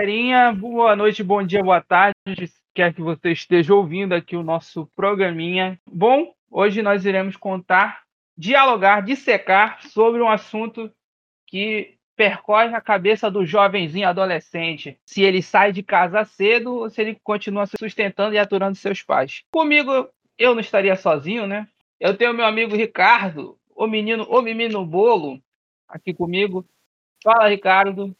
galerinha, boa noite, bom dia, boa tarde. Quer que você esteja ouvindo aqui o nosso programinha. Bom, hoje nós iremos contar, dialogar, dissecar sobre um assunto que percorre a cabeça do jovenzinho adolescente. Se ele sai de casa cedo ou se ele continua se sustentando e aturando seus pais. Comigo, eu não estaria sozinho, né? Eu tenho meu amigo Ricardo, o menino, o menino bolo, aqui comigo. Fala, Ricardo.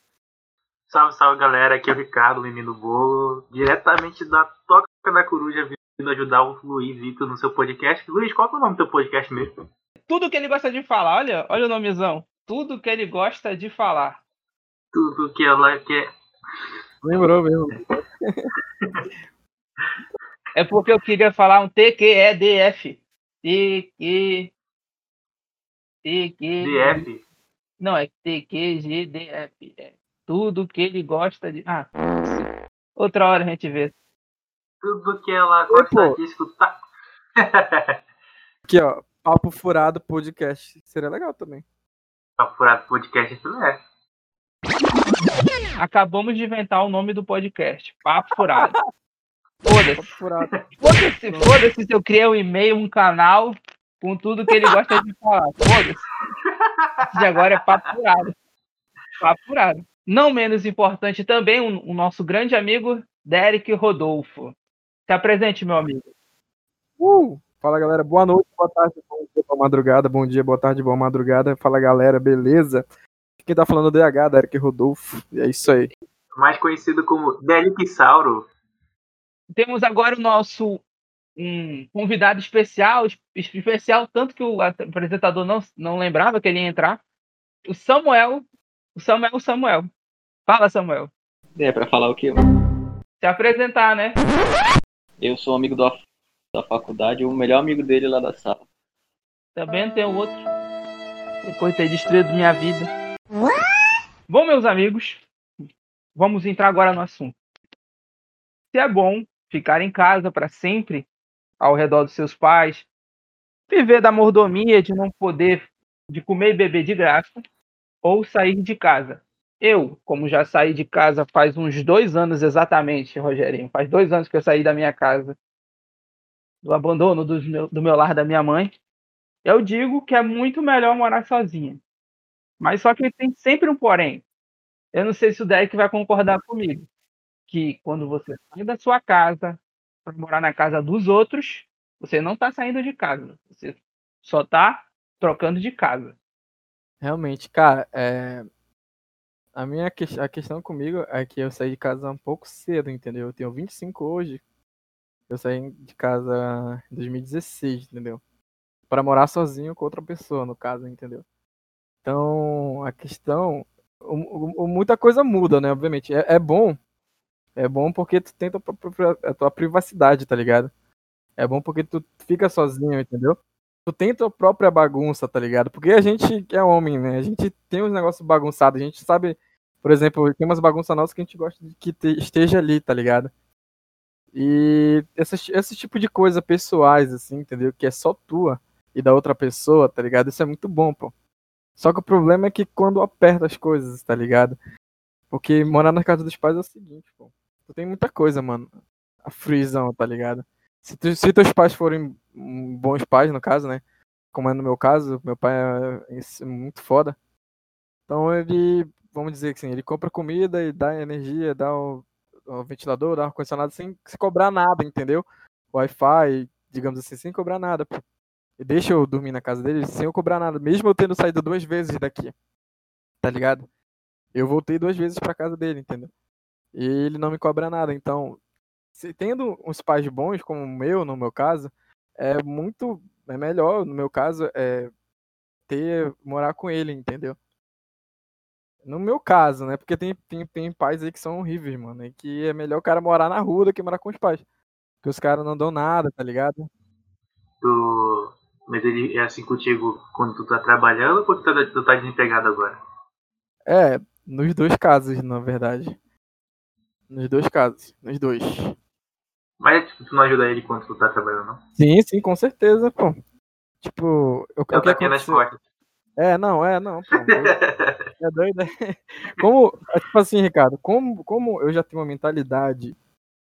Salve, salve galera, aqui é o Ricardo, menino bolo, diretamente da Toca da Coruja, vindo ajudar o Luiz Vitor no seu podcast. Luiz, qual é o nome do teu podcast mesmo? Tudo que ele gosta de falar, olha, olha o nomezão. Tudo que ele gosta de falar. Tudo que ela quer. Lembrou mesmo. é porque eu queria falar um TQEDF. TQ. TQ. DF? Não, é TQGDF. É tudo que ele gosta de. Ah, outra hora a gente vê. Tudo que ela gosta de escutar. Aqui, ó. Papo Furado Podcast. Seria legal também. Papo Furado Podcast, isso é. Acabamos de inventar o nome do podcast. Papo Furado. Foda-se. Foda-se, foda-se se eu criei um e-mail, um canal com tudo que ele gosta de falar. Foda-se. De agora é papo furado. Papo furado. Não menos importante também, o, o nosso grande amigo Derek Rodolfo. Se apresente, meu amigo. Uh! Fala galera, boa noite, boa tarde, bom dia, boa madrugada, bom dia, boa tarde, boa madrugada. Fala galera, beleza? Quem tá falando é o DH, Derek Rodolfo, e é isso aí. Mais conhecido como Derek Sauro. Temos agora o nosso um convidado especial, especial, tanto que o apresentador não, não lembrava que ele ia entrar. O Samuel, o Samuel Samuel. Fala, Samuel. É, pra falar o quê? Se apresentar, né? Eu sou amigo do da faculdade, o melhor amigo dele lá da sala. Também tem outro. Depois de ter destruído minha vida. Bom, meus amigos, vamos entrar agora no assunto. Se é bom ficar em casa para sempre, ao redor dos seus pais, viver da mordomia de não poder de comer e beber de graça, ou sair de casa. Eu, como já saí de casa faz uns dois anos exatamente, Rogerinho, faz dois anos que eu saí da minha casa do abandono do meu, do meu lar da minha mãe, eu digo que é muito melhor morar sozinha. Mas só que tem sempre um porém. Eu não sei se o Derek vai concordar comigo. Que quando você sai da sua casa para morar na casa dos outros, você não está saindo de casa. Você só está trocando de casa. Realmente, cara, é... a minha que... a questão comigo é que eu saí de casa um pouco cedo, entendeu? Eu tenho 25 hoje, eu saí de casa em 2016, entendeu? Para morar sozinho com outra pessoa, no caso, entendeu? Então, a questão. O, o, muita coisa muda, né? Obviamente. É, é, bom. É bom porque tu tem a tua, privacidade, tá ligado? É bom porque tu fica sozinho, entendeu? Tu tem tua própria bagunça, tá ligado? Porque a gente é homem, né? A gente tem uns negócios bagunçados. A gente sabe, por exemplo, tem umas bagunças nossas que a gente gosta de que esteja ali, tá ligado? E esse, esse tipo de coisa pessoais, assim, entendeu? Que é só tua e da outra pessoa, tá ligado? Isso é muito bom, pô. Só que o problema é que quando aperta as coisas, tá ligado? Porque morar na casa dos pais é o seguinte, pô. Tu tem muita coisa, mano. A frisão, tá ligado? Se, tu, se teus pais forem bons pais, no caso, né? Como é no meu caso, meu pai é, é muito foda. Então ele, vamos dizer que assim, ele compra comida e dá energia, dá o, o ventilador, dar ar-condicionado sem, sem cobrar nada, entendeu? Wi-Fi, digamos assim, sem cobrar nada. E deixa eu dormir na casa dele sem eu cobrar nada, mesmo eu tendo saído duas vezes daqui. Tá ligado? Eu voltei duas vezes pra casa dele, entendeu? E ele não me cobra nada. Então, se, tendo uns pais bons, como o meu, no meu caso, é muito. É melhor, no meu caso, é ter. morar com ele, entendeu? No meu caso, né? Porque tem, tem, tem pais aí que são horríveis, mano. E que é melhor o cara morar na rua do que morar com os pais. Porque os caras não dão nada, tá ligado? Tu... Mas ele é assim contigo quando tu tá trabalhando ou quando tu tá, tu tá desempregado agora? É, nos dois casos, na verdade. Nos dois casos. Nos dois. Mas tipo, tu não ajuda ele quando tu tá trabalhando, não? Sim, sim, com certeza, pô. Tipo, eu, eu, eu que aconteceu... É, não, é, não, pô. É doido, é. Como, é tipo assim, Ricardo, como, como eu já tenho uma mentalidade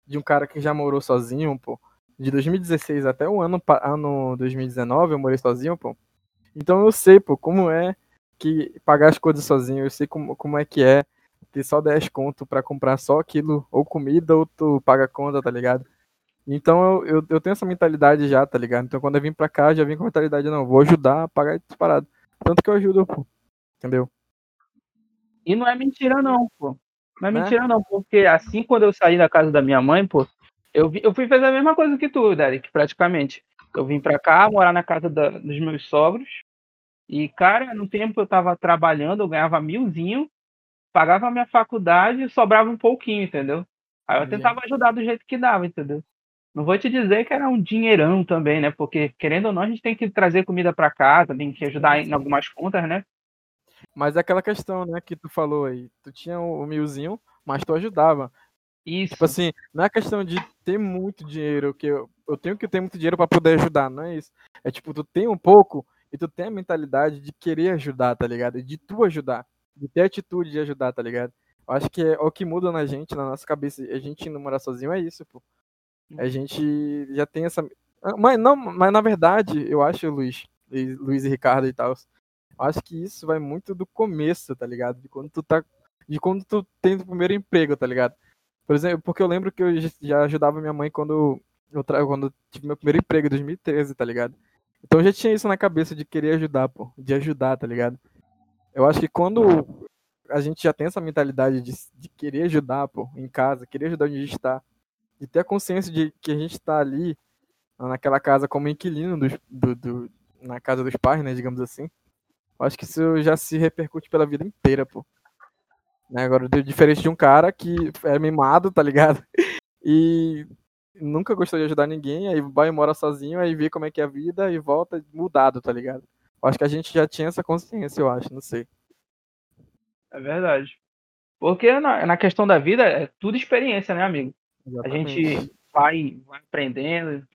de um cara que já morou sozinho, pô, de 2016 até o ano, ano 2019 eu morei sozinho, pô. Então eu sei, pô, como é que pagar as coisas sozinho, eu sei como, como é que é ter só 10 conto pra comprar só aquilo, ou comida, ou tu paga conta, tá ligado? Então eu, eu, eu tenho essa mentalidade já, tá ligado? Então quando eu vim pra cá, já vim com a mentalidade, não, vou ajudar a pagar essas paradas. Tanto que eu ajudo, pô. Entendeu? E não é mentira, não, pô. Não é Né? mentira, não, porque assim quando eu saí da casa da minha mãe, pô, eu, vi, eu fui fazer a mesma coisa que tu, Derek, praticamente. Eu vim pra cá, morar na casa da- dos meus sogros. E, cara, no tempo eu tava trabalhando, eu ganhava milzinho, pagava a minha faculdade e sobrava um pouquinho, entendeu? Aí eu tentava ajudar do jeito que dava, entendeu? Não vou te dizer que era um dinheirão também, né? Porque, querendo ou não, a gente tem que trazer comida pra casa, tem que ajudar em algumas contas, né? Mas é aquela questão, né, que tu falou aí. Tu tinha o milzinho, mas tu ajudava. Isso. Tipo assim, não é questão de ter muito dinheiro, que eu, eu tenho que ter muito dinheiro pra poder ajudar, não é isso. É tipo, tu tem um pouco e tu tem a mentalidade de querer ajudar, tá ligado? De tu ajudar, de ter a atitude de ajudar, tá ligado? Eu acho que é o que muda na gente, na nossa cabeça, a gente não morar sozinho é isso, pô. A gente já tem essa. Ah, Mas, não, mas na verdade, eu acho, Luiz, Luiz e Ricardo e tal, eu acho que isso vai muito do começo, tá ligado? De quando tu tá. De quando tu tem o primeiro emprego, tá ligado? Por exemplo, porque eu lembro que eu já- ajudava minha mãe quando eu, tra... quando eu tive meu primeiro emprego em 2013, tá ligado? Então eu já tinha isso na cabeça de querer ajudar, pô. De ajudar, tá ligado? Eu acho que quando a gente já tem essa mentalidade de, de querer ajudar, pô, em casa, querer ajudar onde a gente tá, de ter a consciência de que a gente tá ali naquela casa como inquilino dos- do, do- na casa dos pais, né, digamos assim. Eu acho que isso já se repercute pela vida inteira, pô. Né, agora, diferente de um cara que é mimado, tá ligado? E nunca gostou de ajudar ninguém, aí vai e mora sozinho, aí vê como é que é a vida e volta mudado, tá ligado? Eu acho que a gente já tinha essa consciência, eu acho, não sei. É verdade. Porque na, na questão da vida é tudo experiência, né, amigo? A Exatamente. gente vai, vai aprendendo.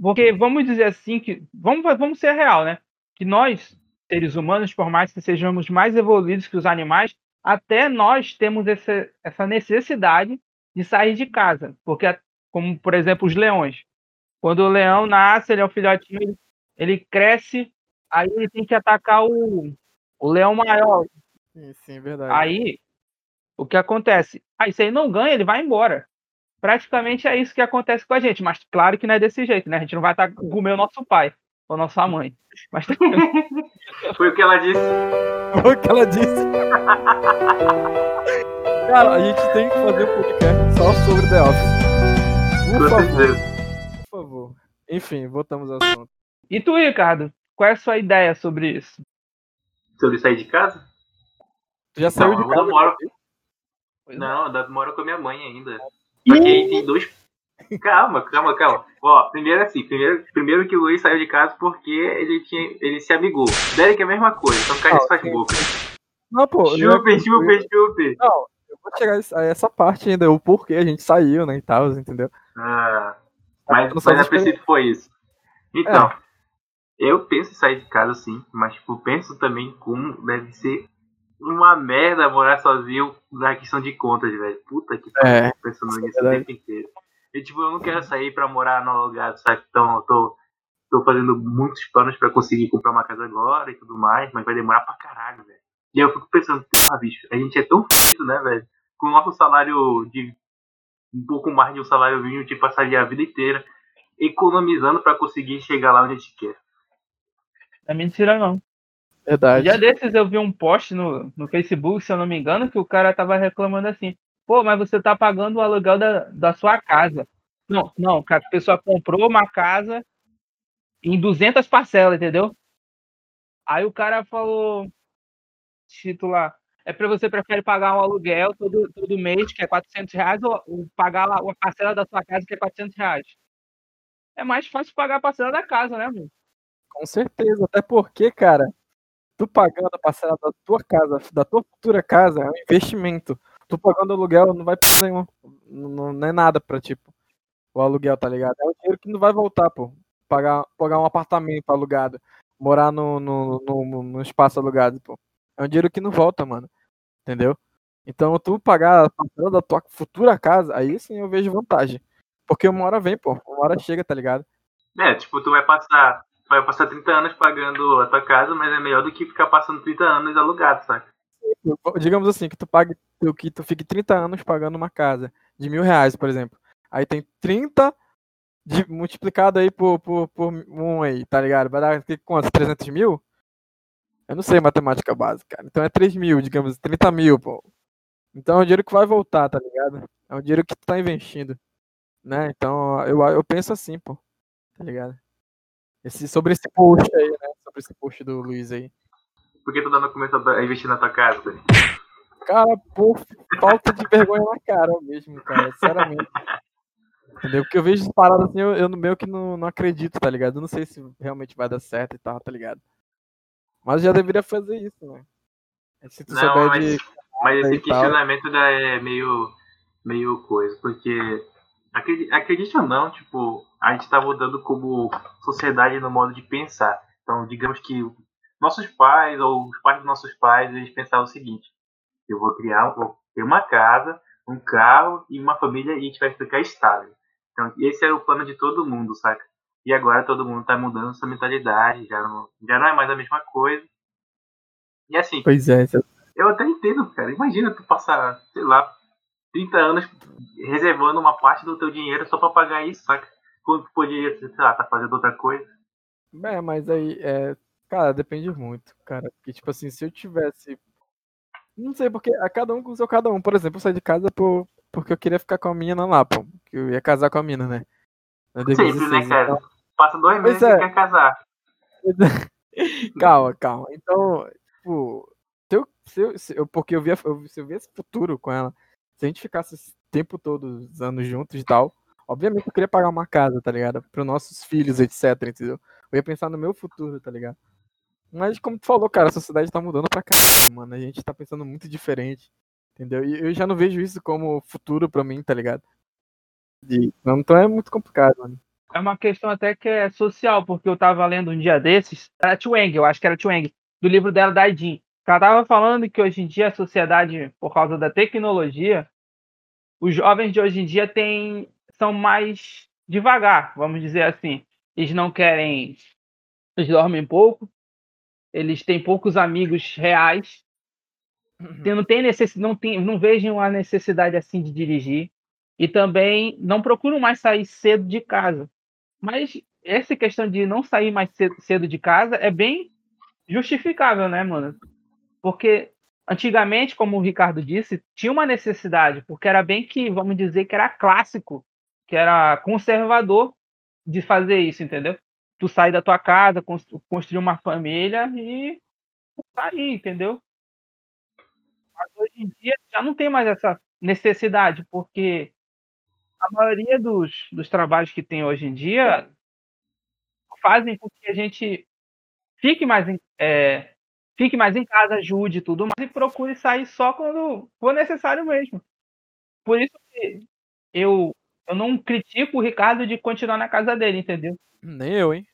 Porque vamos dizer assim que. Vamos, vamos ser real, né? Que nós, seres humanos, por mais que sejamos mais evoluídos que os animais, até nós temos essa, essa necessidade de sair de casa. Porque, como por exemplo, os leões. Quando o leão nasce, ele é um filhotinho, ele, ele cresce, aí ele tem que atacar o, o leão maior. Sim, sim, verdade. Aí, o que acontece? Aí, se ele não ganha, ele vai embora. Praticamente é isso que acontece com a gente, mas claro que não é desse jeito, né? A gente não vai estar comer o nosso pai ou nossa mãe. Mas Foi o que ela disse. Foi o que ela disse. Cara, a gente tem que fazer um podcast só sobre The Office. Por Com favor, certeza. por favor. Enfim, voltamos ao assunto. e tu, Ricardo? Qual é a sua ideia sobre isso? Sobre sair de casa? Tu já saiu Não, de eu casa? não moro. É. Não, eu moro com a minha mãe ainda. Só que aí tem dois. Calma, calma, calma. Ó, primeiro assim, primeiro, primeiro que o Luiz saiu de casa porque ele tinha. ele se amigou. Derek é a mesma coisa, só que o cara Ah, faz boca. Não, pô. é Chupe, chupe, chupe. Não, eu vou chegar a essa parte ainda, o porquê a gente saiu, né, e tal, entendeu? Ah, mas, Não mas são a princípio foi isso. Então, eu penso em sair de casa sim, mas tipo, penso também como deve ser uma merda morar sozinho na questão de contas, velho. Puta que pariu, É, pensando isso é nisso o tempo inteiro. E tipo, eu não quero sair pra morar no alugado, sabe? Então eu tô, tô fazendo muitos planos pra conseguir comprar uma casa agora e tudo mais, mas vai demorar pra caralho, velho. E aí eu fico pensando, ah, bicho, a gente é tão feito, né, velho? Com o nosso salário de um pouco mais de um salário mínimo, de passaria a vida inteira economizando pra conseguir chegar lá onde a gente quer. Não é mentira, não. Um verdade. dia desses eu vi um post no, no Facebook, se eu não me engano, que o cara tava reclamando assim: pô, mas você tá pagando o aluguel da, da sua casa. Não, não, cara, a pessoa comprou uma casa em 200 parcelas, entendeu? Aí o cara falou: titular, é pra você prefere pagar um aluguel todo, todo mês, que é 400 reais, ou, ou pagar lá uma parcela da sua casa, que é 400 reais? É mais fácil pagar a parcela da casa, né, mano? Com certeza, até porque, cara, tu pagando a parcela da tua casa, da tua futura casa, é um investimento. Tu pagando aluguel não vai precisar nenhum. Não, não é nada pra, tipo, o aluguel, tá ligado? É um dinheiro que não vai voltar, pô. Pagar, pagar um apartamento alugado. morar no, no, no, no espaço alugado, pô. É um dinheiro que não volta, mano. Entendeu? Então, tu pagar a parcela da tua futura casa, aí sim eu vejo vantagem. Porque uma hora vem, pô. Uma hora chega, tá ligado? É, tipo, tu vai passar. Vai passar 30 anos pagando a tua casa, mas é melhor do que ficar passando 30 anos alugado, sabe? Digamos assim, que tu pague que tu fique 30 anos pagando uma casa de mil reais, por exemplo. Aí tem 30 de, multiplicado aí por, por, por um aí, tá ligado? Vai dar que, quanto? 300 mil? Eu não sei matemática básica, cara. Então é 3 mil, digamos, 30 mil, pô. Então é um dinheiro que vai voltar, tá ligado? É um dinheiro que tu tá investindo. Né? Então eu, eu penso assim, pô. Tá ligado? Esse, sobre esse post aí, né? Sobre esse post do Luiz aí. Por que tu não começou a investir na tua casa, velho? Cara, por falta de vergonha na cara mesmo, cara. Sinceramente. Entendeu? Porque eu vejo paradas assim, eu, eu meu que não, não acredito, tá ligado? Eu não sei se realmente vai dar certo e tal, tá ligado? Mas já deveria fazer isso, né? Se tu não, souber mas, de. Mas esse questionamento é meio, meio coisa, porque acredite ou não, tipo, a gente tá mudando como sociedade no modo de pensar. Então, digamos que nossos pais ou os pais dos nossos pais, eles pensavam o seguinte: eu vou criar, vou ter uma casa, um carro e uma família e a gente vai ficar estável. Então, esse é o plano de todo mundo, saca? E agora todo mundo tá mudando sua mentalidade, já não, já não é mais a mesma coisa. E assim, pois é, eu até entendo, cara. Imagina tu passar, sei lá, 30 anos reservando uma parte do teu dinheiro só para pagar isso, saca? Quando tu poderia, sei lá, tá fazendo outra coisa. É, mas aí, é, cara, depende muito, cara. Porque, tipo assim, se eu tivesse. Não sei, porque a cada um com o seu cada um. Por exemplo, eu saí de casa por, porque eu queria ficar com a mina lá, pô. Que eu ia casar com a mina, né? Simples, né, cara? Então... Passa dois meses é. e quer casar. calma, calma. Então, tipo, se eu, se eu, se eu, porque eu via, eu, se eu via esse futuro com ela, se a gente ficasse esse tempo todo, os anos juntos e tal, obviamente eu queria pagar uma casa, tá ligado? Para nossos filhos, etc, entendeu? Eu ia pensar no meu futuro, tá ligado? Mas como tu falou, cara, a sociedade tá mudando pra caralho, mano. A gente tá pensando muito diferente. Entendeu? E eu já não vejo isso como futuro pra mim, tá ligado? E, então é muito complicado, mano. É uma questão até que é social, porque eu tava lendo um dia desses, era Chuang, eu acho que era Chuang, do livro dela da Jean. Ela tava falando que hoje em dia a sociedade, por causa da tecnologia, os jovens de hoje em dia têm, são mais devagar, vamos dizer assim. Eles não querem. Eles dormem pouco, eles têm poucos amigos reais, uhum. não, tem necess, não, tem, não vejam a necessidade assim de dirigir, e também não procuram mais sair cedo de casa. Mas essa questão de não sair mais cedo, cedo de casa é bem justificável, né, mano? Porque antigamente, como o Ricardo disse, tinha uma necessidade, porque era bem que, vamos dizer, que era clássico, que era conservador de fazer isso, entendeu? Tu sair da tua casa, construir uma família e sair, entendeu? Mas hoje em dia já não tem mais essa necessidade, porque a maioria dos, dos trabalhos que tem hoje em dia fazem com que a gente fique mais é, fique mais em casa, ajude tudo mais e procure sair só quando for necessário mesmo. Por isso que eu, eu não critico o Ricardo de continuar na casa dele, entendeu? Nem eu, hein?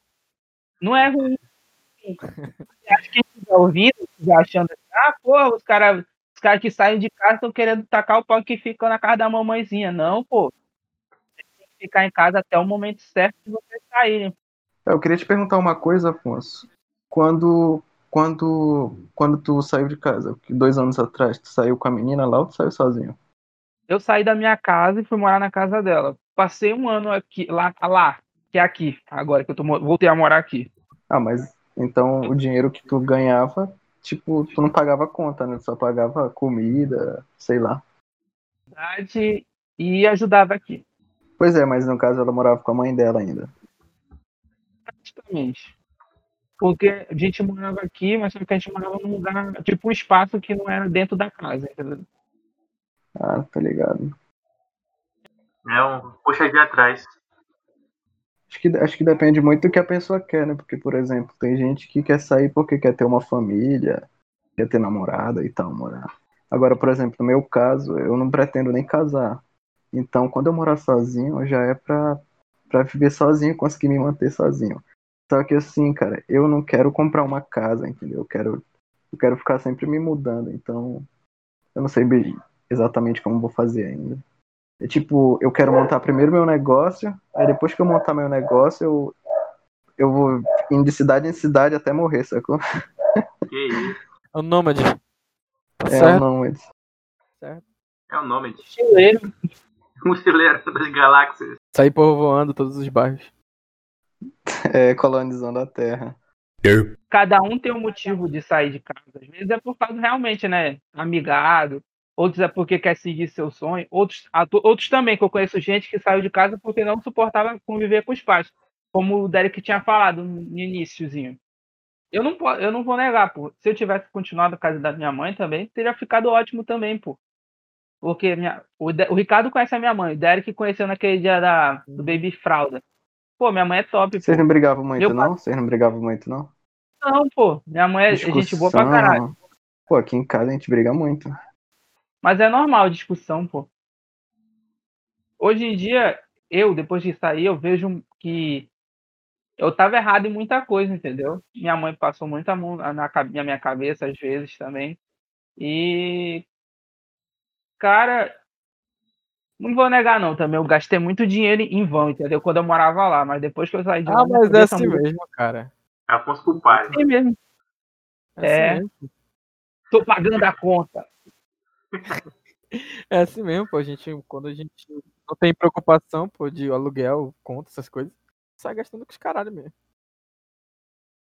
Não é ruim. Acho que quem ouvindo, já achando assim, ah, porra, os caras os cara que saem de casa estão querendo tacar o pau que fica na casa da mamãezinha. Não, pô. Você tem que ficar em casa até o momento certo de vocês saírem. Eu queria te perguntar uma coisa, Afonso. Quando quando, quando tu saiu de casa, dois anos atrás, tu saiu com a menina lá ou tu saiu sozinho? Eu saí da minha casa e fui morar na casa dela. Passei um ano aqui, lá, lá que é aqui, agora que eu tô, voltei a morar aqui. Ah, mas então o dinheiro que tu ganhava, tipo, tu não pagava conta, né? Tu só pagava comida, sei lá. E ajudava aqui. Pois é, mas no caso ela morava com a mãe dela ainda. Praticamente. Porque a gente morava aqui, mas só que a gente morava num lugar, tipo um espaço que não era dentro da casa, entendeu? Ah, tá ligado. É um puxa de atrás. Acho que, acho que depende muito do que a pessoa quer, né? Porque, por exemplo, tem gente que quer sair porque quer ter uma família, quer ter namorada e tal, morar. Agora, por exemplo, no meu caso, eu não pretendo nem casar. Então, quando eu morar sozinho, já é pra, pra viver sozinho, conseguir me manter sozinho. Só que assim, cara, eu não quero comprar uma casa, entendeu? Eu quero, eu quero ficar sempre me mudando, então eu não sei bem exatamente como vou fazer ainda. É tipo, eu quero montar primeiro meu negócio, aí depois que eu montar meu negócio, eu, eu vou indo de cidade em cidade até morrer, sacou? Que isso? É o Nômade. Tá É, certo? não, mas É o nome de Chileiro. mochileiro das galáxias. Sair povoando todos os bairros. É colonizando a Terra. Cada um tem um motivo de sair de casa. Às vezes é por causa realmente, né? Amigado. Outros é porque quer seguir seu sonho. Outros, outros também, que eu conheço gente que saiu de casa porque não suportava conviver com os pais. Como o Derek tinha falado no iníciozinho. Eu não, eu não vou negar, pô. Se eu tivesse continuado na casa da minha mãe também, teria ficado ótimo também, pô. Porque minha, o, o Ricardo conhece a minha mãe, o Derek conheceu naquele dia da, do Baby Fralda. Pô, minha mãe é top, pô. Vocês não brigavam muito, Eu- não? Vocês não brigavam muito, não? Não, pô. Minha mãe é gente boa pra caralho. Pô, aqui em casa a gente briga muito. Mas é normal discussão, pô. Hoje em dia, eu, depois de sair, eu vejo que eu tava errado em muita coisa, entendeu? Minha mãe passou muita mão na, na minha cabeça, às vezes, também. E. Cara. Não vou negar, não, também. Eu gastei muito dinheiro em vão, entendeu? Quando eu morava lá. Mas depois que eu saí de lá. Ah, mas é assim mesmo, cara. Afonso culpado. É mesmo. É, É. assim mesmo. Tô pagando a conta. É assim mesmo, pô. A gente, quando a gente não tem preocupação, pô, de aluguel, conta, essas coisas, sai gastando com os caralho mesmo.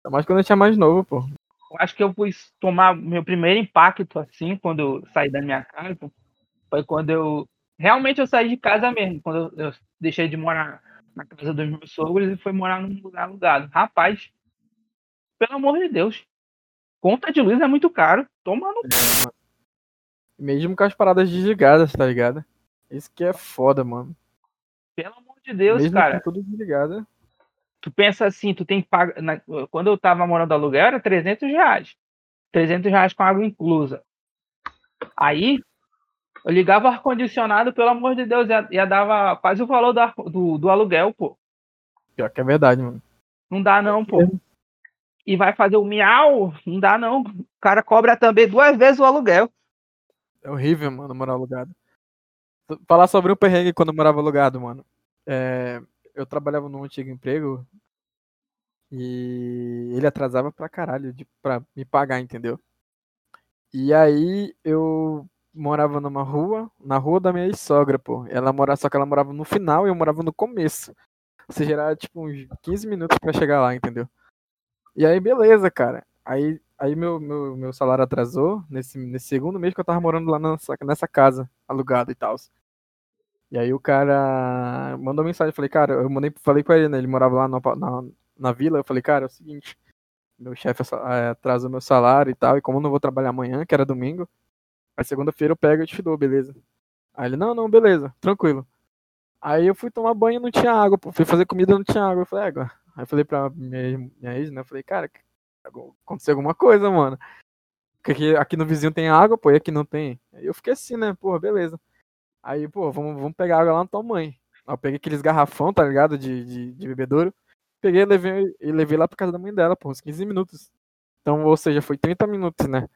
Ainda mais quando a gente é mais novo, pô. Eu acho que eu fui tomar meu primeiro impacto assim quando eu saí da minha casa foi quando eu realmente eu saí de casa mesmo quando eu, eu deixei de morar na casa dos meus sogros e fui morar num lugar alugado rapaz pelo amor de Deus conta de luz é muito caro toma no É, mano. Mesmo com as paradas desligadas, tá ligado? Isso que é foda, mano. pelo amor de Deus Mesmo cara tudo desligado. tu pensa assim tu tem que pagar na- quando eu tava morando aluguel era 300 reais 300 reais com água inclusa aí eu ligava o ar-condicionado, pelo amor de Deus, ia, ia dava quase o valor do, do, do aluguel, pô. Pior que é verdade, mano. Não dá não, pô. E vai fazer o miau? Não dá não. O cara cobra também duas vezes o aluguel. É horrível, mano, morar alugado. Falar sobre um perrengue quando eu morava alugado, mano. É, eu trabalhava num antigo emprego e ele atrasava pra caralho de, pra me pagar, entendeu? E aí eu morava numa rua, na rua da minha ex-sogra, pô. Ela morava, só que ela morava no final e eu morava no começo. Ou seja, era tipo uns 15 minutos pra chegar lá, entendeu? E aí, beleza, cara. Aí, aí meu, meu, meu salário atrasou nesse, nesse segundo mês que eu tava morando lá nessa, nessa casa alugada e tal. E aí o cara mandou mensagem, falei, cara, eu mandei, falei com ele, né? Ele morava lá na, na, na vila, eu falei, cara, é o seguinte, meu chefe eh, atrasou meu salário e tal, e como eu não vou trabalhar amanhã, que era domingo, aí segunda-feira eu pego e te dou, beleza? Aí ele, não, não, beleza, tranquilo. Aí eu fui tomar banho não tinha água, pô. Fui fazer comida não tinha água. Eu falei, água. Aí eu falei pra minha, minha ex, né? Eu falei, cara, aconteceu alguma coisa, mano. Porque aqui, aqui no vizinho tem água, pô, e aqui não tem. Aí eu fiquei assim, né? Porra, beleza. Aí, pô, vamos, vamos pegar água lá na tua mãe. Aí eu peguei aqueles garrafão, tá ligado? De, de, de bebedouro. Peguei e levei, e levei lá pra casa da mãe dela, pô, uns 15 minutos. Então, ou seja, foi 30 minutos, né?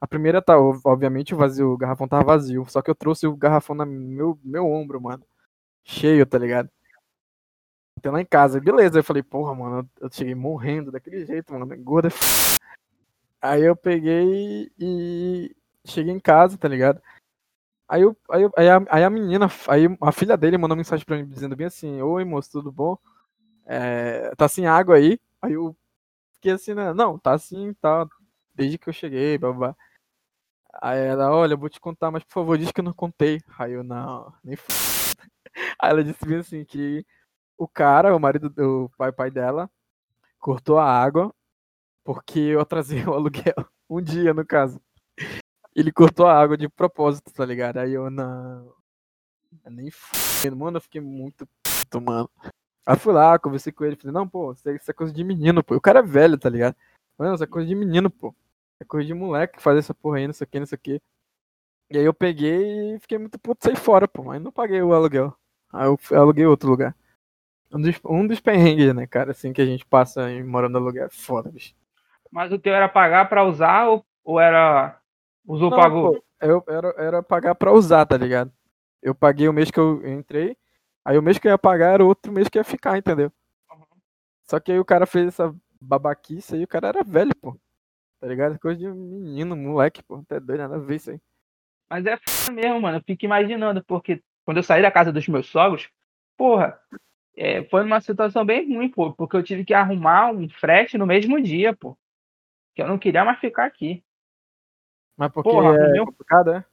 A primeira tá, obviamente, o vazio, o garrafão tava vazio. Só que eu trouxe o garrafão no meu, meu ombro, mano. Cheio, tá ligado? Até lá em casa. Beleza, eu falei, porra, mano, eu cheguei morrendo daquele jeito, mano. Gorda. Aí eu peguei e cheguei em casa, tá ligado? Aí, eu, aí, eu, aí, a, aí a menina, aí a filha dele mandou mensagem pra mim dizendo bem assim, oi moço, tudo bom? É, tá sem água aí? Aí eu fiquei assim, né? Não, tá assim, tá. Desde que eu cheguei, babá. Aí ela, olha, eu vou te contar, mas por favor, diz que eu não contei. Aí eu, não, nem f... Aí ela disse bem assim que o cara, o marido do pai, pai dela, cortou a água porque eu atrasei o aluguel. Um dia, no caso. Ele cortou a água de propósito, tá ligado? Aí eu, não. Eu nem f... Mano, eu fiquei muito puto, mano. Aí fui lá, conversei com ele, falei, não, pô, isso é coisa de menino, pô. O cara é velho, tá ligado? Mano, isso é coisa de menino, pô. É coisa de moleque fazer essa porra aí, não sei o que, não sei o que. E aí eu peguei e fiquei muito puto, saí fora, pô. Aí não paguei o aluguel. Aí eu aluguei outro lugar. Um dos, um dos perrengues, né, cara, assim, que a gente passa em morando no aluguel é foda, bicho. Mas o teu era pagar pra usar ou, ou era. Usou, Não, pagou? pô, eu era, era pagar pra usar, tá ligado? Eu paguei o mês que eu entrei, aí o mês que eu ia pagar era outro mês que ia ficar, entendeu? Só que aí o cara fez essa babaquice aí, o cara era velho, pô. Tá ligado? Coisa de menino, moleque, pô. Até doido, nada a ver isso aí. Mas é foda mesmo, mano. Eu fico imaginando, porque quando eu saí da casa dos meus sogros, porra, é, foi uma situação bem ruim, pô, porque eu tive que arrumar um frete no mesmo dia, pô. Que eu não queria mais ficar aqui. Mas porque Porra, é meu- complicado, é?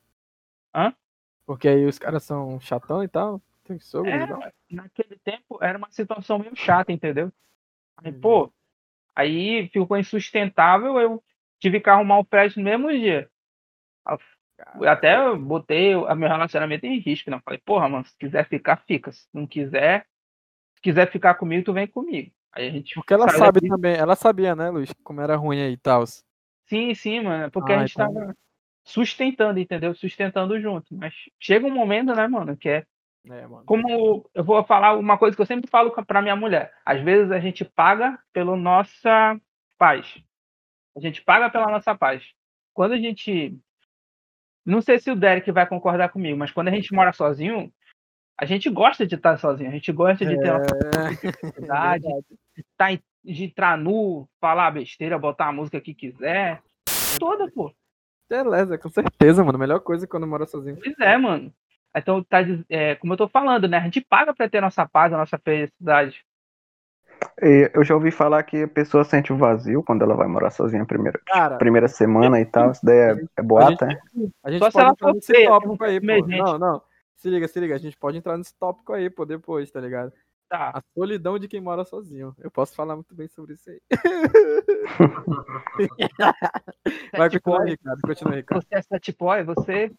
Hã? Porque aí os caras são chatão e tal. Tem sogro e tal. É, naquele tempo era uma situação meio chata, entendeu? Aí, Uhum. pô, aí ficou insustentável, eu tive que arrumar o frete no mesmo dia. Eu até botei o meu relacionamento em risco, né? Falei, porra, mano, se quiser ficar, fica. Se não quiser, se quiser ficar comigo, tu vem comigo. Aí a gente Porque ela sabe daqui. também, ela sabia, né, Luiz, como era ruim aí e tal. Sim, sim, mano. Porque Ah, a gente então- tava sustentando, entendeu? Sustentando junto. Mas chega um momento, né, mano, que é É, mano. como eu vou falar uma coisa que eu sempre falo pra minha mulher. Às vezes a gente paga pela nossa paz. A gente paga pela nossa paz. Quando a gente. Não sei se o Derek vai concordar comigo, mas quando a gente mora sozinho, a gente gosta de estar sozinho. A gente gosta de ter uma privacidade, de, tá em- de entrar nu, falar besteira, botar a música que quiser. Toda, pô. Beleza, com certeza, mano. Melhor coisa quando mora sozinho. Pois é, mano. Então, tá, é, como eu tô falando, né? A gente paga pra ter nossa paz, a nossa felicidade. Eu já ouvi falar que a pessoa sente o vazio quando ela vai morar sozinha a primeira, Cara, primeira semana e tal. Isso daí é, é boato, é? a gente Só pode entrar nesse feia, tópico aí, pô. Não, não. Se liga, se liga. A gente pode entrar nesse tópico aí, pô, depois, tá ligado? Tá. A solidão de quem mora sozinho. Eu posso falar muito bem sobre isso aí. Vai, Sete continua. Ricardo. Continua, Ricardo. Você é sete boy, você.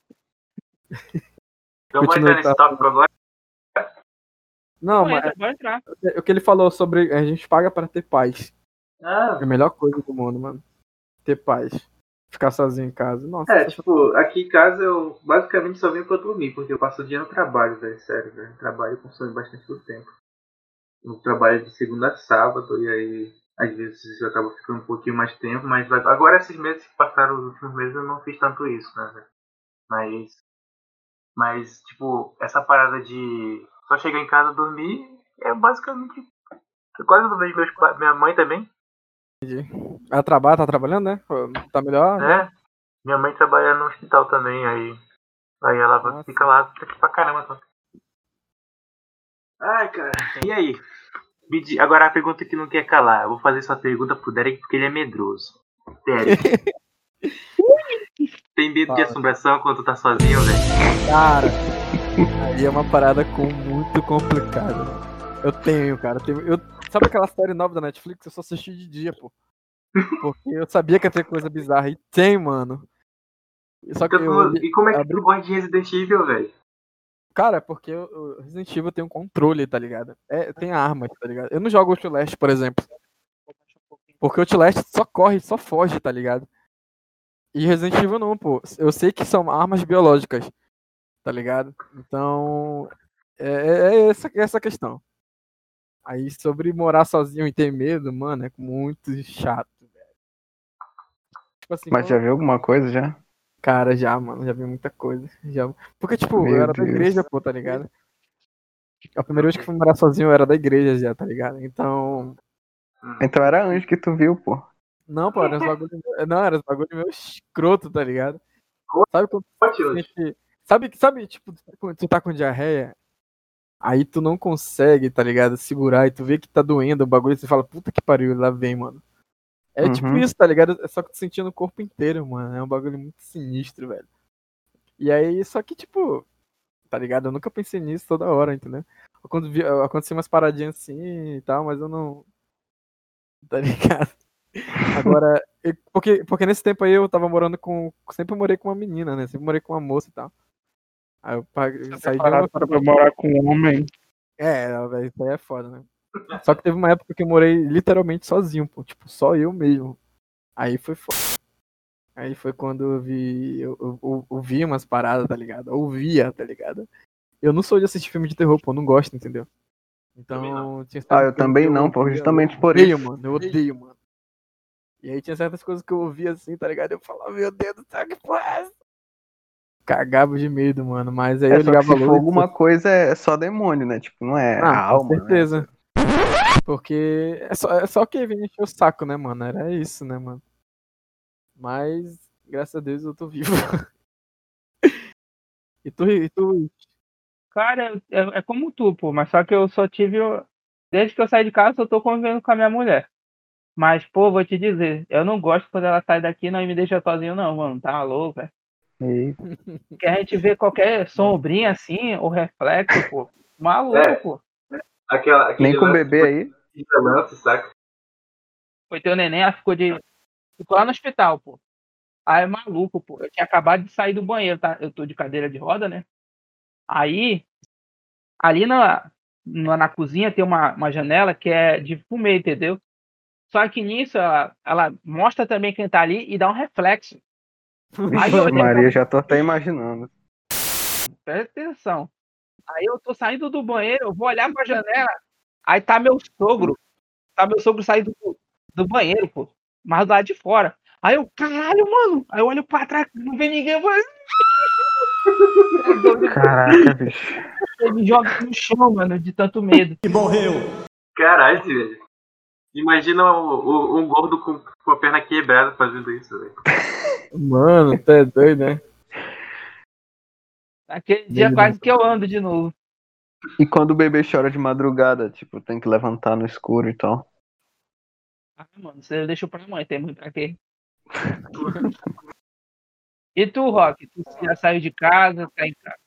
Vamos Continua, entrar nesse tá. tópico agora. Não, Não, mas entra, pode entrar. é o que ele falou sobre a gente paga pra ter paz. Ah, É a melhor coisa do mundo, mano. Ter paz. Ficar sozinho em casa. Nossa, É, tipo, aqui em casa eu basicamente só venho pra dormir, porque eu passo o dia no trabalho, velho, sério, velho. Trabalho consome bastante do tempo. Eu trabalho de segunda a sábado, e aí às vezes eu acabo ficando um pouquinho mais tempo, mas agora esses meses que passaram, os últimos meses, eu não fiz tanto isso, né, velho. Mas, mas, tipo, essa parada de só chegar em casa dormir é basicamente. Eu quase não vejo meus pais, minha mãe também, Ela trabalha, tá trabalhando, né? Tá melhor? né? Minha mãe trabalha no hospital também, aí. Aí ela Nossa. fica lá tá aqui pra caramba. Tá? Ai, cara. E aí? Agora a pergunta que não quer calar. Eu vou fazer essa pergunta pro Derek porque ele é medroso. Derek. Tem medo de Fala. assombração quando tu tá sozinho, velho? Cara, aí é uma parada com muito complicada. Eu tenho, cara. eu tenho- eu, sabe aquela série nova da Netflix? Eu só assisti de dia, pô. Porque eu sabia que ia ter coisa bizarra. E tem, mano. Só que Então, eu, e como é que abri- tu gosta de Resident Evil, velho? Cara, porque o Resident Evil tem um controle, tá ligado? É, tem armas, tá ligado? Eu não jogo Outlast, por exemplo. Porque o Outlast só corre, só foge, tá ligado? E Resident Evil não, pô. Eu sei que são armas biológicas, tá ligado? Então, é, é- é essa, essa questão. Aí, sobre morar sozinho e ter medo, mano, é muito chato, velho. Tipo assim, Mas já viu alguma coisa já? Cara, já, mano, já vi muita coisa. Já... Porque, tipo, Meu eu era da Deus. igreja, pô, tá ligado? A primeira vez que fui morar sozinho eu era da igreja já, tá ligado? Então. Então era anjo que tu viu, pô. Não, pô, era uns bagulho. Não, era uns bagulho meio escroto, tá ligado? Sabe quando tu sente- Sabe, sabe, tipo, quando tu tá com diarreia, aí tu não consegue, tá ligado? Segurar e tu vê que tá doendo o bagulho e você fala, puta que pariu, lá vem, mano. É tipo Uhum. isso, tá ligado? É só que tu sentia no corpo inteiro, mano. É um bagulho muito sinistro, velho. E aí, só que, tipo, tá ligado? Eu nunca pensei nisso toda hora, entendeu? Quando vi, aconteceu umas paradinhas assim e tal, mas eu não. Tá ligado? Agora, eu- porque, porque nesse tempo aí eu tava morando com. Sempre morei com uma menina, né? Sempre morei com uma moça e tal. Aí eu paguei, saí de uma. para morar com um homem. É, velho, isso aí é foda, né? Só que teve uma época que eu morei literalmente sozinho, pô. Tipo, só eu mesmo. Aí foi foda. Aí foi quando eu vi. Eu, eu, eu, eu vi umas paradas, tá ligado? Eu ouvia, tá ligado? Eu não sou de assistir filme de terror, pô, eu não gosto, entendeu? Então, tinha certas Ah, eu também não, pô, justamente eu por odeio, isso. mano, eu odeio, mano. E aí tinha certas coisas que eu ouvia assim, tá ligado? Eu falava, meu Deus do céu, que porra é essa? Cagava de medo, mano. Mas aí É, eu ligava se a for luz. alguma coisa é só demônio, né? Tipo, não é Ah, a alma. com né? certeza. Porque é só, é só que vem encher o saco, né, mano? Era isso, né, mano? Mas, graças a Deus, eu tô vivo. e tu, e tu, Cara, é, é como tu, pô, mas só que eu só tive. Desde que eu saí de casa, eu tô convivendo com a minha mulher. Mas, pô, vou te dizer, eu não gosto quando ela sai daqui não e me deixa sozinho, não, mano. Tá louco, velho. Porque a gente vê qualquer sombrinha assim, ou reflexo, pô. Maluco, É. pô. Aquela, aquele Nem com lance bebê aí. lance, saca? Foi teu neném, ela ficou de. Ficou lá no hospital, pô. Aí, maluco, pô. Eu tinha acabado de sair do banheiro, tá? Eu tô de cadeira de roda, né? Aí, ali na, na, na cozinha tem uma, uma janela que é de fumê, entendeu? Só que nisso ela, ela mostra também quem tá ali e dá um reflexo. Aí eu Maria, já tô até imaginando. Presta atenção. Aí eu tô saindo do banheiro, eu vou olhar pra janela, aí tá meu sogro. Tá meu sogro saindo do, do banheiro, pô. Mas do lado de fora. Aí eu, caralho, mano. Aí eu olho pra trás, não vem ninguém. Eu Caraca, bicho. Ele joga no chão, mano, de tanto medo. Caralho, velho. Imagina o- o- um gordo com, com a perna quebrada fazendo isso, velho. Mano, tu é doido, né? Aquele dia Medo quase que eu ando de novo. E quando o bebê chora de madrugada, tipo, tem que levantar no escuro e tal. Ah, mano, você deixa pra mãe, tem muito pra quê? E tu, Rock? Tu já saiu de casa, tá em casa?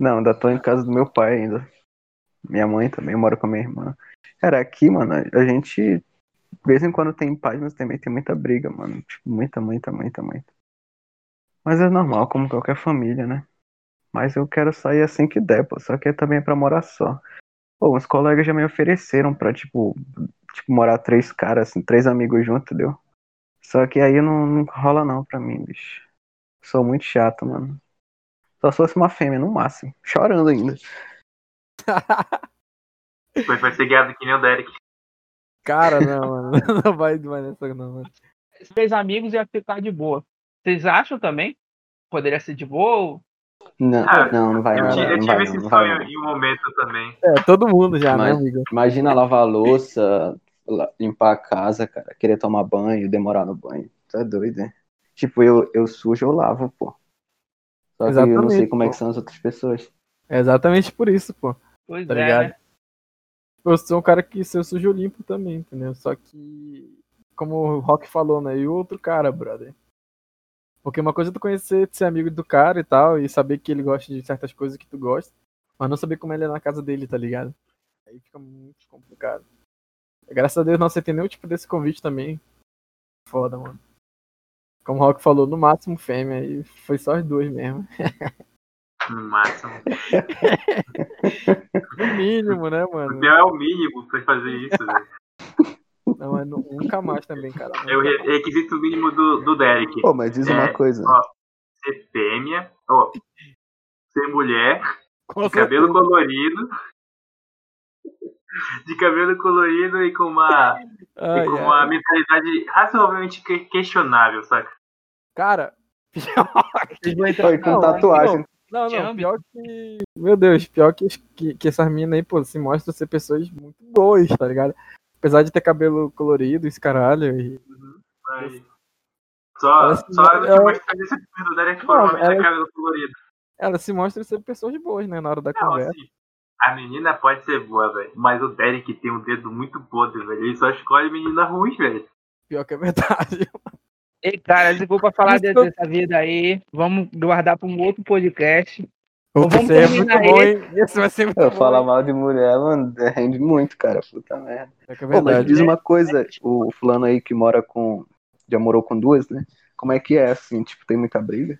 Não, ainda tô em casa do meu pai ainda. Minha mãe também mora com a minha irmã. Cara, aqui, mano, a gente de vez em quando tem paz, mas também tem muita briga, mano. Tipo, muita, muita, muita, muita. Mas é normal, como qualquer família, né? Mas eu quero sair assim que der, pô. Só que também é pra morar só. Pô, uns colegas já me ofereceram pra, tipo, tipo, morar três caras, assim, três amigos juntos, entendeu? Só que aí não, não rola não pra mim, bicho. Sou muito chato, mano. Só se fosse uma fêmea, no máximo. Chorando ainda. Depois vai ser guiado que nem o Derek. Cara, não, mano. Não vai mais nessa, não, mano. Três amigos ia ficar de boa. Vocês acham também? Poderia ser de boa? Não, Ah, não, não vai Eu, não. eu Não tive vai esse não, não vai sonho não. em um momento também. É, todo mundo já, Mas- né, amigo? Imagina lavar a louça, limpar a casa, cara, querer tomar banho, demorar no banho. Tu é doido, né? Tipo, eu, eu sujo, eu lavo, pô. Só que eu não sei Exatamente, como é pô. que são as outras pessoas. É exatamente por isso, pô. Pois Tá é, ligado? Eu sou um cara que se eu sujo limpo também, entendeu? Só que, como o Rock falou, né? E o outro cara, brother. Porque uma coisa é tu conhecer, ser amigo do cara e tal, e saber que ele gosta de certas coisas que tu gosta, mas não saber como ele é na casa dele, tá ligado? Aí fica muito complicado. Graças a Deus não aceitei nenhum tipo desse convite também. Foda, mano. Como o Rock falou, no máximo fêmea, e foi só as duas mesmo. No máximo. Mínimo, né, mano? Porque é o mínimo pra fazer isso, velho. Não, mas nu- nunca mais também, cara. É o re- requisito mínimo do, do Derek. Pô, mas diz É, uma coisa. ó. Ser fêmea, ó, ser mulher, Com de cabelo colorido. De cabelo colorido e com uma, e com uma mentalidade razoavelmente que- questionável, saca? Cara, pior. Entrar Foi com não, tatuagem. Não, não, pior que. Meu Deus, pior que, que, que essas minas aí, pô, se mostram ser pessoas muito boas, tá ligado? Apesar de ter cabelo colorido, esse caralho. E... Mas Só, Ela- só eu te ela- mostrar esse uma Não, menina ela- cabelo colorido. Elas se mostram ser pessoas boas, né? Na hora da Não, conversa. assim, a menina pode ser boa, velho. Mas o Derek tem um dedo muito podre, velho. Ele só escolhe menina ruim, velho. Pior que é verdade. Ei, cara, se for pra falar Isso dessa vida aí, vamos guardar pra um outro podcast. Então vamos é muito bom, hein? Esse vai ser muito Eu bom. falar mal de mulher, mano, rende muito, cara. Puta merda. Que é Pô, mas verdade. diz uma coisa, o fulano aí que mora com. Já morou com duas, né? Como é que é assim? Tipo, tem muita briga?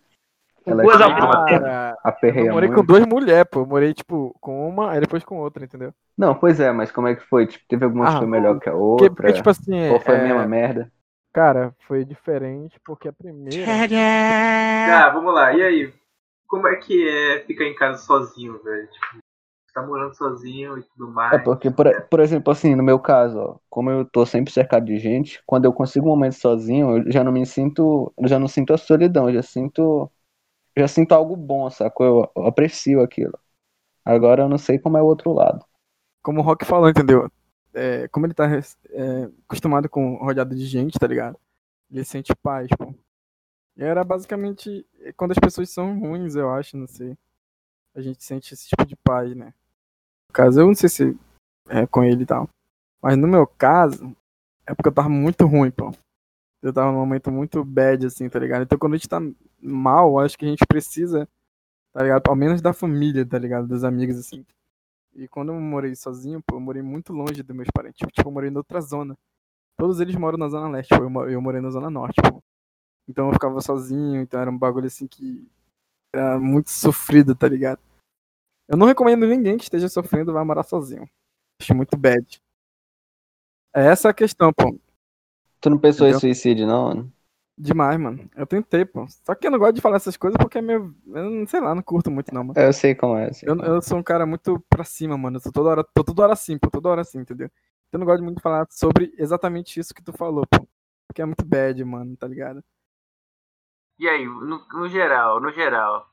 Ela Duas é ao tipo. Cara, aperreia eu morei muito. com duas mulheres, pô. Eu morei, tipo, com uma, aí depois com outra, entendeu? Não, pois é, mas como é que foi? Tipo, teve alguma que Ah, foi melhor que a Porque, outra? porque, tipo assim, ou foi a é, mesma merda? Cara, foi diferente, porque a primeira. Ah, vamos lá. E aí? Como é que é ficar em casa sozinho, velho? Tipo, tá morando sozinho e tudo mais. É porque, por, por exemplo, assim, no meu caso, ó, como eu tô sempre cercado de gente, quando eu consigo um momento sozinho, eu já não me sinto, eu já não sinto a solidão, eu já sinto, eu já sinto algo bom, sacou? Eu, eu aprecio aquilo. Agora eu não sei como é o outro lado. Como o Rock falou, entendeu? É, como ele tá é, acostumado com rodeado de gente, tá ligado? Ele sente paz, pô. E era basicamente quando as pessoas são ruins, eu acho, não sei. A gente sente esse tipo de paz, né? No caso, eu não sei se é com ele e tal. Mas no meu caso, é porque eu tava muito ruim, pô. Eu tava num momento muito bad, assim, tá ligado? Então quando a gente tá mal, acho que a gente precisa, tá ligado? Ao menos da família, tá ligado? Dos amigos, assim. E quando eu morei sozinho, pô, eu morei muito longe dos meus parentes. Tipo, eu morei em outra zona. Todos eles moram na zona leste, pô. Eu, eu morei na zona norte, pô. Então eu ficava sozinho, então era um bagulho assim que era muito sofrido, tá ligado? Eu não recomendo ninguém que esteja sofrendo vá morar sozinho. Acho muito bad. É essa a questão, pô. Tu não pensou Entendeu? em suicídio, não? Demais, mano. Eu tentei, pô. Só que eu não gosto de falar essas coisas porque é meio. Eu não sei lá, não curto muito, não, mano. É, Eu sei como é. eu sei Eu, como é. eu sou um cara muito pra cima, mano. Eu tô toda hora, tô toda hora assim, pô. Toda hora assim, entendeu? Eu não gosto muito de falar sobre exatamente isso que tu falou, pô. Porque é muito bad, mano, tá ligado? E aí, no, no geral, no geral.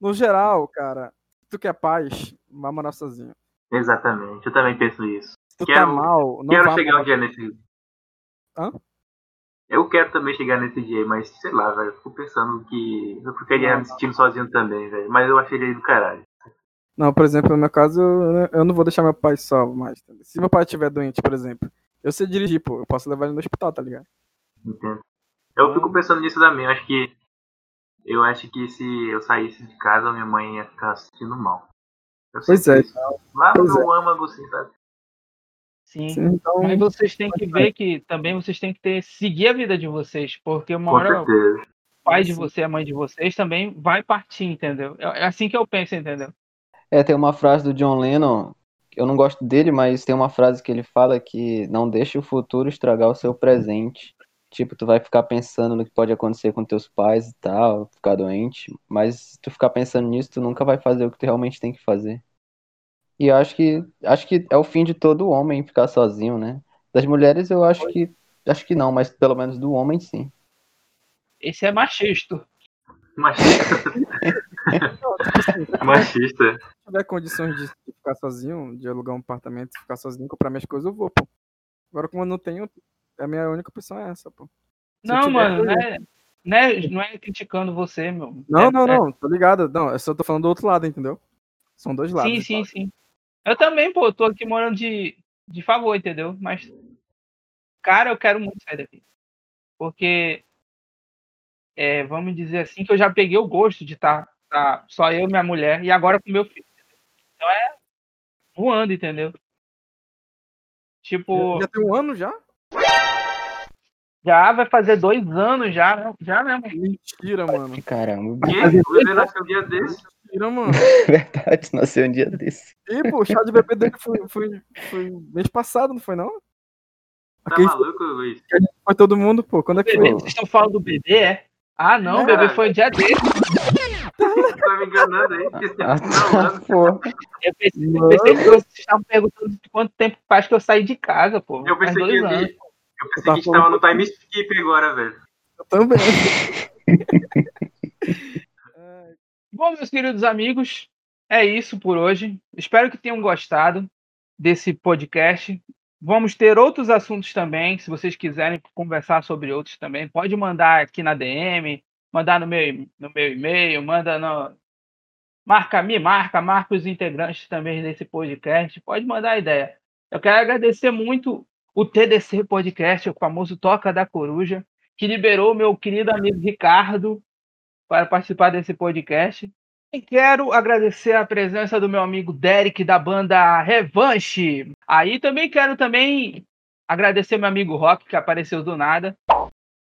No geral, cara, se tu quer paz, vá morar sozinho. Exatamente, eu também penso isso. Se tu Quero- tá mal, não quero vá chegar morar um dia nesse. Hã? Eu quero também chegar nesse dia, mas sei lá, velho. eu Fico pensando que. Eu ficaria me sentindo sozinho também, velho. Mas eu achei ele do caralho. Não, por exemplo, no meu caso, eu- não vou deixar meu pai só mais. Se meu pai estiver doente, por exemplo, eu sei dirigir, pô, eu posso levar ele no hospital, tá ligado? Entendo. Eu Ah. fico pensando nisso também. Eu acho que. Eu acho que se eu saísse de casa, minha mãe ia ficar assistindo mal. Eu Pois sinto é. isso. Lá no Pois meu âmago, assim, sabe? Sim. Sim, então, Mas vocês têm que ver que também vocês têm que ter, seguir a vida de vocês, porque uma hora o pai de você, a mãe de vocês também vai partir, entendeu? É é assim que eu penso, entendeu? É, tem uma frase do John Lennon, que eu não gosto dele, mas tem uma frase que ele fala que não deixe o futuro estragar o seu presente. Tipo, tu vai ficar pensando no que pode acontecer com teus pais e tal, ficar doente, mas se tu ficar pensando nisso, tu nunca vai fazer o que tu realmente tem que fazer. E eu acho que acho que é o fim de todo homem ficar sozinho, né? Das mulheres eu acho que acho que não, mas pelo menos do homem sim. Esse é machista. Machista. assim, se Machista. tiver condições de ficar sozinho, de alugar um apartamento, ficar sozinho, comprar minhas coisas, eu vou, pô. Agora, como eu não tenho, a minha única opção é essa, pô. Se Não, tiver, mano, eu não vou. é, não, é, criticando você, meu. Não, É- não, é- não, tô ligado. Não, eu só tô falando do outro lado, entendeu? São dois lados. Sim, sim, sim. Eu também, pô, tô aqui morando de, de favor, entendeu? Mas, cara, eu quero muito sair daqui. Porque, é, vamos dizer assim, que eu já peguei o gosto de estar tá, só eu e minha mulher, e agora com meu filho. entendeu? Então é voando, entendeu? Tipo, Já, já tem um ano já? já vai fazer dois anos já, né? Já mesmo. Mentira, mano. Caramba, Que? O bebê nasceu um dia desse. Mentira, mano. verdade, nasceu um dia desse. E, pô, o chá de bebê dele foi, foi, foi mês passado, não foi não? Tá Aqui maluco, Luiz? foi todo mundo, pô. Quando é que Bebê, foi? vocês estão falando do bebê, é? Ah, não, o bebê Caralho. foi dia desse. Tá me enganando aí. Ah, tá, pô. Eu pensei, eu pensei que vocês estavam perguntando de quanto tempo faz que eu saí de casa, pô. Eu pensei que anos. Eu pensei Tá que a gente tava no time skip agora, velho. Eu também. Bom, meus queridos amigos, é isso por hoje. Espero que tenham gostado desse podcast. Vamos ter outros assuntos também, se vocês quiserem conversar sobre outros também, pode mandar aqui na DM, mandar no meu, no meu e-mail, manda no. Marca, me marca, marca os integrantes também desse podcast, pode mandar ideia. Eu quero agradecer muito o TDC Podcast, o famoso Toca da Coruja, que liberou meu querido amigo Ricardo para participar desse podcast. E quero agradecer a presença do meu amigo Derek da banda Revanche. Aí também quero também agradecer meu amigo Rock que apareceu do nada.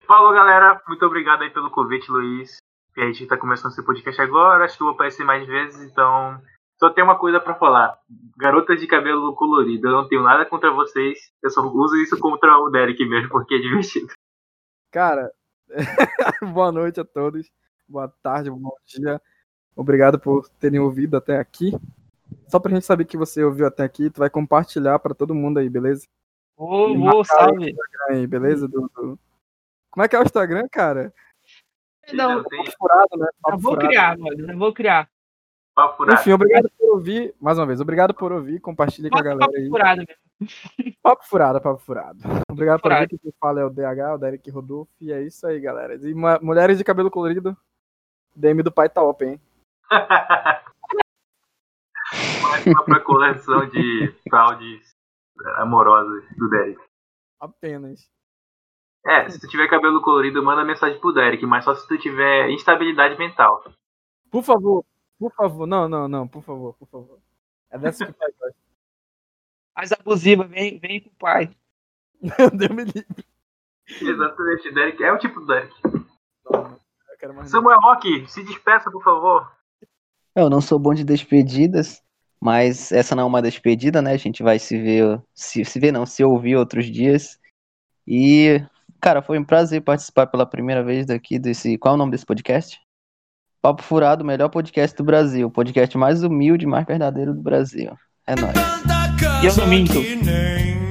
Falou, galera. Muito obrigado aí pelo convite, Luiz. E a gente tá começando esse podcast agora. Acho que eu vou aparecer mais vezes, então. Só tem uma coisa pra falar. Garotas de cabelo colorido, eu não tenho nada contra vocês. Eu só uso isso contra o Derek mesmo, porque é divertido. Cara, boa noite a todos. Boa tarde, bom dia. Obrigado por terem ouvido até aqui. Só pra gente saber que você ouviu até aqui, tu vai compartilhar pra todo mundo aí, beleza? Vou, vou, salve. Aí, beleza? Do, do- Como é que é o Instagram, cara? Não, Furado, né? eu Papo vou furado. criar, mano. Eu vou criar. papo furado. Enfim, obrigado por ouvir. Mais uma vez, obrigado por ouvir. Compartilha com a galera papo aí. furado mesmo. Papo furado, papo furado. Obrigado por Furado. ouvir. Quem fala é o DH, o Derek Rodolfo. E é isso aí, galera. E mulheres de cabelo colorido, DM do pai tá open, hein? Mais uma pra coleção de fraudes amorosas do Derek. Apenas. É, se tu tiver cabelo colorido, manda mensagem pro Derek, mas só se tu tiver instabilidade mental. Por favor, por favor. Não, não, não, por favor, por favor. É dessa que o pai gosta. As abusivas, vem, vem com o pai. Meu Deus me livre. Exatamente, Derek é o tipo do Derek. Eu quero mais. Samuel Rock, se despeça, por favor. Eu não sou bom de despedidas, mas essa não é uma despedida, né? A gente vai se ver, se, se ver não, se ouvir outros dias. E, cara, foi um prazer participar pela primeira vez daqui desse. Qual é o nome desse podcast? Papo Furado, o melhor podcast do Brasil. O podcast mais humilde e mais verdadeiro do Brasil. É nóis. E eu não minto.